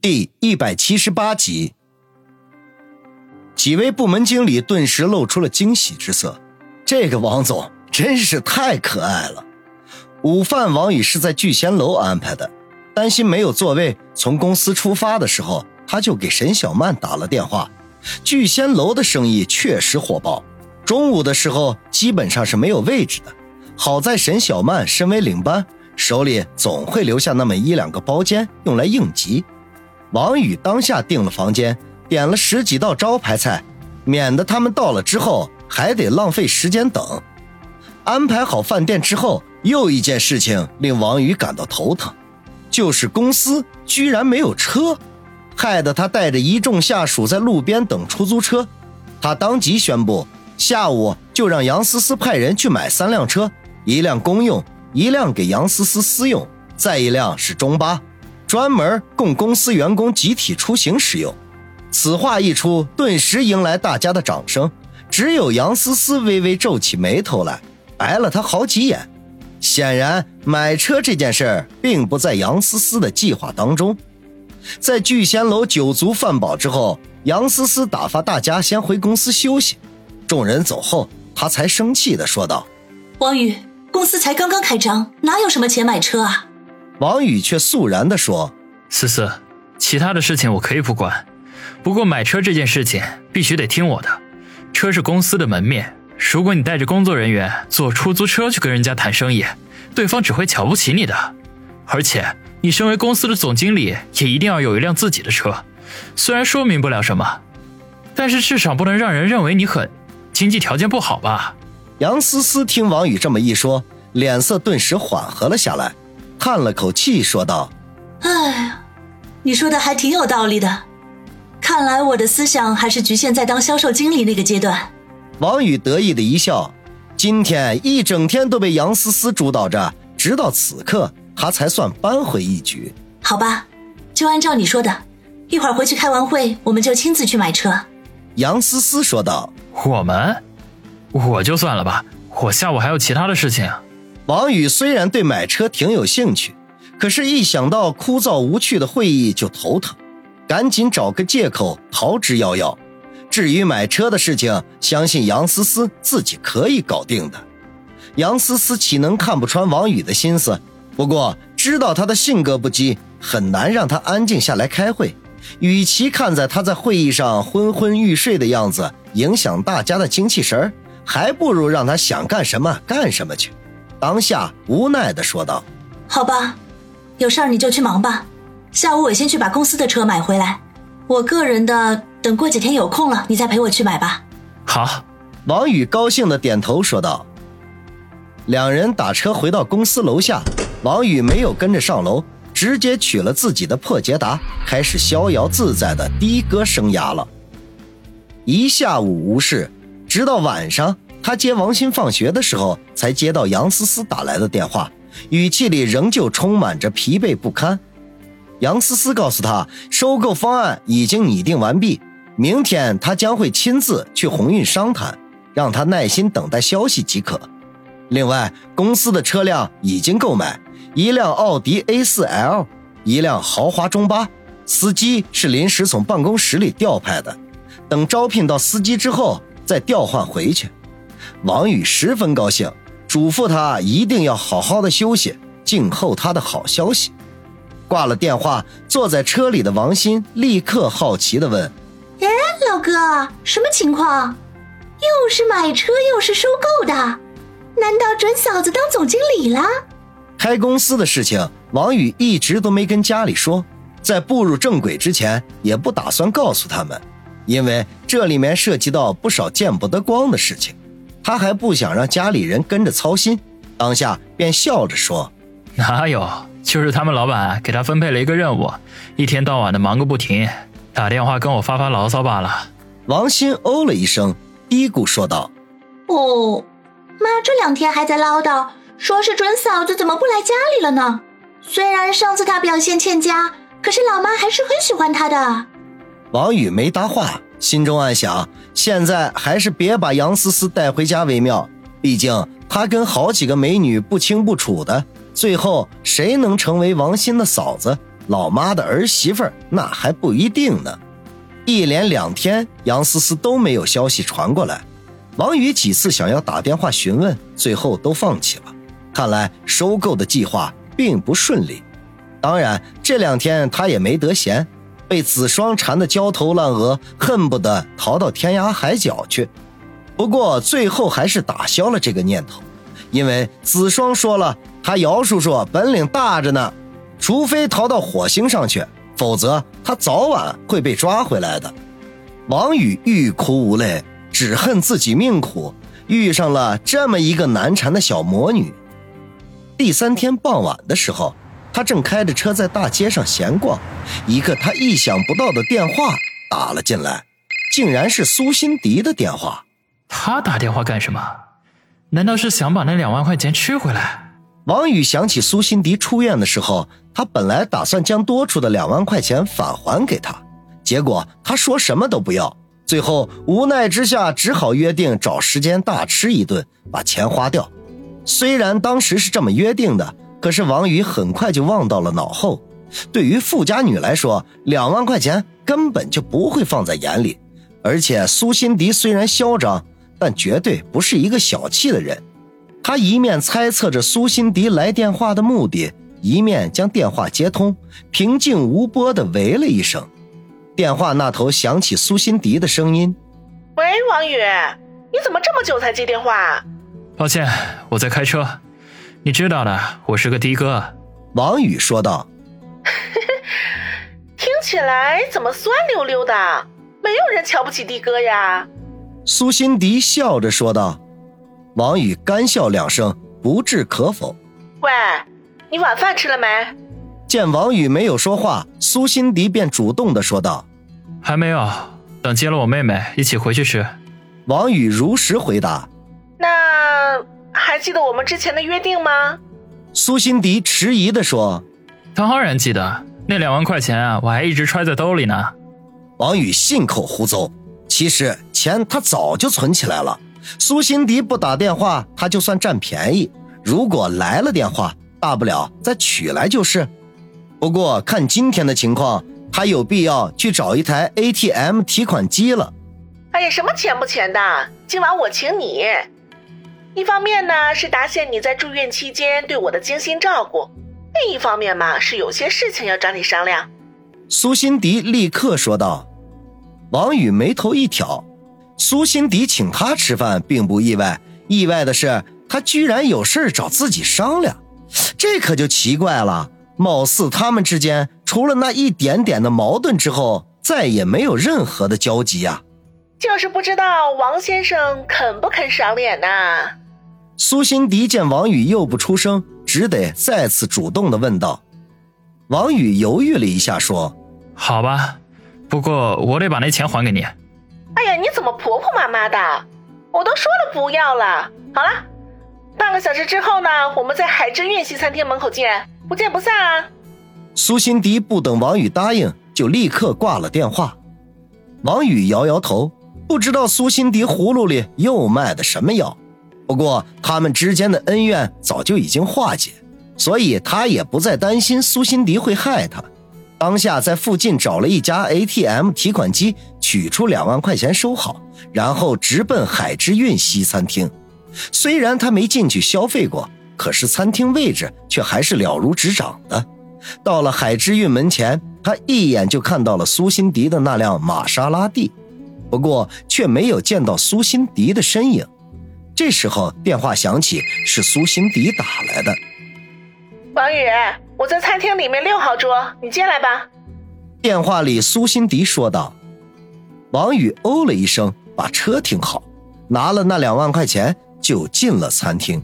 第一百七十八集，几位部门经理顿时露出了惊喜之色。这个王总真是太可爱了。午饭，王宇是在聚贤楼安排的，担心没有座位，从公司出发的时候，他就给沈小曼打了电话。聚贤楼的生意确实火爆，中午的时候基本上是没有位置的。好在沈小曼身为领班，手里总会留下那么一两个包间用来应急。王宇当下订了房间，点了十几道招牌菜，免得他们到了之后还得浪费时间等。安排好饭店之后，又一件事情令王宇感到头疼，就是公司居然没有车，害得他带着一众下属在路边等出租车。他当即宣布，下午就让杨思思派人去买三辆车，一辆公用，一辆给杨思思私用，再一辆是中巴。专门供公司员工集体出行使用。此话一出，顿时迎来大家的掌声。只有杨思思微微皱起眉头来，白了他好几眼。显然，买车这件事并不在杨思思的计划当中。在聚贤楼酒足饭饱之后，杨思思打发大家先回公司休息。众人走后，他才生气地说道：“王宇，公司才刚刚开张，哪有什么钱买车啊？”王宇却肃然地说：“思思，其他的事情我可以不管，不过买车这件事情必须得听我的。车是公司的门面，如果你带着工作人员坐出租车去跟人家谈生意，对方只会瞧不起你的。而且你身为公司的总经理，也一定要有一辆自己的车。虽然说明不了什么，但是至少不能让人认为你很经济条件不好吧？”杨思思听王宇这么一说，脸色顿时缓和了下来。叹了口气，说道：“哎，你说的还挺有道理的。看来我的思想还是局限在当销售经理那个阶段。”王宇得意的一笑。今天一整天都被杨思思主导着，直到此刻，他才算扳回一局。好吧，就按照你说的，一会儿回去开完会，我们就亲自去买车。”杨思思说道。“我们？我就算了吧，我下午还有其他的事情。”王宇虽然对买车挺有兴趣，可是，一想到枯燥无趣的会议就头疼，赶紧找个借口逃之夭夭。至于买车的事情，相信杨思思自己可以搞定的。杨思思岂能看不穿王宇的心思？不过知道他的性格不羁，很难让他安静下来开会。与其看在他在会议上昏昏欲睡的样子影响大家的精气神儿还不如让他想干什么干什么去。当下无奈的说道：“好吧，有事儿你就去忙吧。下午我先去把公司的车买回来，我个人的等过几天有空了，你再陪我去买吧。”好，王宇高兴的点头说道。两人打车回到公司楼下，王宇没有跟着上楼，直接取了自己的破捷达，开始逍遥自在的的哥生涯了。一下午无事，直到晚上。他接王鑫放学的时候，才接到杨思思打来的电话，语气里仍旧充满着疲惫不堪。杨思思告诉他，收购方案已经拟定完毕，明天他将会亲自去鸿运商谈，让他耐心等待消息即可。另外，公司的车辆已经购买，一辆奥迪 A4L，一辆豪华中巴，司机是临时从办公室里调派的，等招聘到司机之后再调换回去。王宇十分高兴，嘱咐他一定要好好的休息，静候他的好消息。挂了电话，坐在车里的王鑫立刻好奇地问：“哎，老哥，什么情况？又是买车，又是收购的，难道准嫂子当总经理了？”开公司的事情，王宇一直都没跟家里说，在步入正轨之前，也不打算告诉他们，因为这里面涉及到不少见不得光的事情。他还不想让家里人跟着操心，当下便笑着说：“哪有，就是他们老板给他分配了一个任务，一天到晚的忙个不停，打电话跟我发发牢骚罢了。”王鑫哦了一声，嘀咕说道：“哦，妈这两天还在唠叨，说是准嫂子怎么不来家里了呢？虽然上次她表现欠佳，可是老妈还是很喜欢她的。”王宇没搭话。心中暗想，现在还是别把杨思思带回家为妙。毕竟他跟好几个美女不清不楚的，最后谁能成为王鑫的嫂子，老妈的儿媳妇那还不一定呢。一连两天，杨思思都没有消息传过来。王宇几次想要打电话询问，最后都放弃了。看来收购的计划并不顺利。当然，这两天他也没得闲，被子双缠得焦头烂额，恨不得逃到天涯海角去。不过最后还是打消了这个念头，因为子双说了，他姚叔叔本领大着呢，除非逃到火星上去，否则他早晚会被抓回来的。王宇欲哭无泪，只恨自己命苦，遇上了这么一个难缠的小魔女。第三天傍晚的时候，他正开着车在大街上闲逛，一个他意想不到的电话打了进来，竟然是苏辛迪的电话。他打电话干什么？难道是想把那两万块钱吃回来？王宇想起苏辛迪出院的时候，他本来打算将多出的两万块钱返还给他，结果他说什么都不要，最后无奈之下只好约定找时间大吃一顿，把钱花掉。虽然当时是这么约定的，可是王宇很快就忘到了脑后。对于富家女来说，两万块钱根本就不会放在眼里，而且苏辛迪虽然嚣张。但绝对不是一个小气的人。他一面猜测着苏辛迪来电话的目的，一面将电话接通，平静无波的喂了一声。电话那头响起苏辛迪的声音：“喂，王宇，你怎么这么久才接电话？”“抱歉，我在开车。你知道的，我是个的哥。”王宇说道。“听起来怎么酸溜溜的？没有人瞧不起的哥呀。”苏辛迪笑着说道：“王宇干笑两声，不置可否。喂，你晚饭吃了没？”见王宇没有说话，苏辛迪便主动的说道：“还没有，等接了我妹妹一起回去吃。”王宇如实回答：“那还记得我们之前的约定吗？”苏辛迪迟疑地说：“当然记得，那两万块钱啊，我还一直揣在兜里呢。”王宇信口胡诌。其实钱他早就存起来了。苏辛迪不打电话，他就算占便宜；如果来了电话，大不了再取来就是。不过看今天的情况，他有必要去找一台 ATM 提款机了。哎呀，什么钱不钱的，今晚我请你。一方面呢是答谢你在住院期间对我的精心照顾，另一方面嘛是有些事情要找你商量。苏辛迪立刻说道。王宇眉头一挑，苏辛迪请他吃饭并不意外，意外的是他居然有事找自己商量，这可就奇怪了。貌似他们之间除了那一点点的矛盾之后，再也没有任何的交集呀。就是不知道王先生肯不肯赏脸呐？苏辛迪见王宇又不出声，只得再次主动的问道。王宇犹豫了一下，说：“好吧。”不过我得把那钱还给你。哎呀，你怎么婆婆妈妈的？我都说了不要了。好了，半个小时之后呢，我们在海之韵西餐厅门口见，不见不散啊！苏辛迪不等王宇答应，就立刻挂了电话。王宇摇摇头，不知道苏辛迪葫芦里又卖的什么药。不过他们之间的恩怨早就已经化解，所以他也不再担心苏辛迪会害他。当下在附近找了一家 ATM 提款机，取出两万块钱收好，然后直奔海之韵西餐厅。虽然他没进去消费过，可是餐厅位置却还是了如指掌的。到了海之韵门前，他一眼就看到了苏辛迪的那辆玛莎拉蒂，不过却没有见到苏辛迪的身影。这时候电话响起，是苏辛迪打来的。王宇。我在餐厅里面六号桌，你进来吧。电话里，苏辛迪说道。王宇哦了一声，把车停好，拿了那两万块钱，就进了餐厅。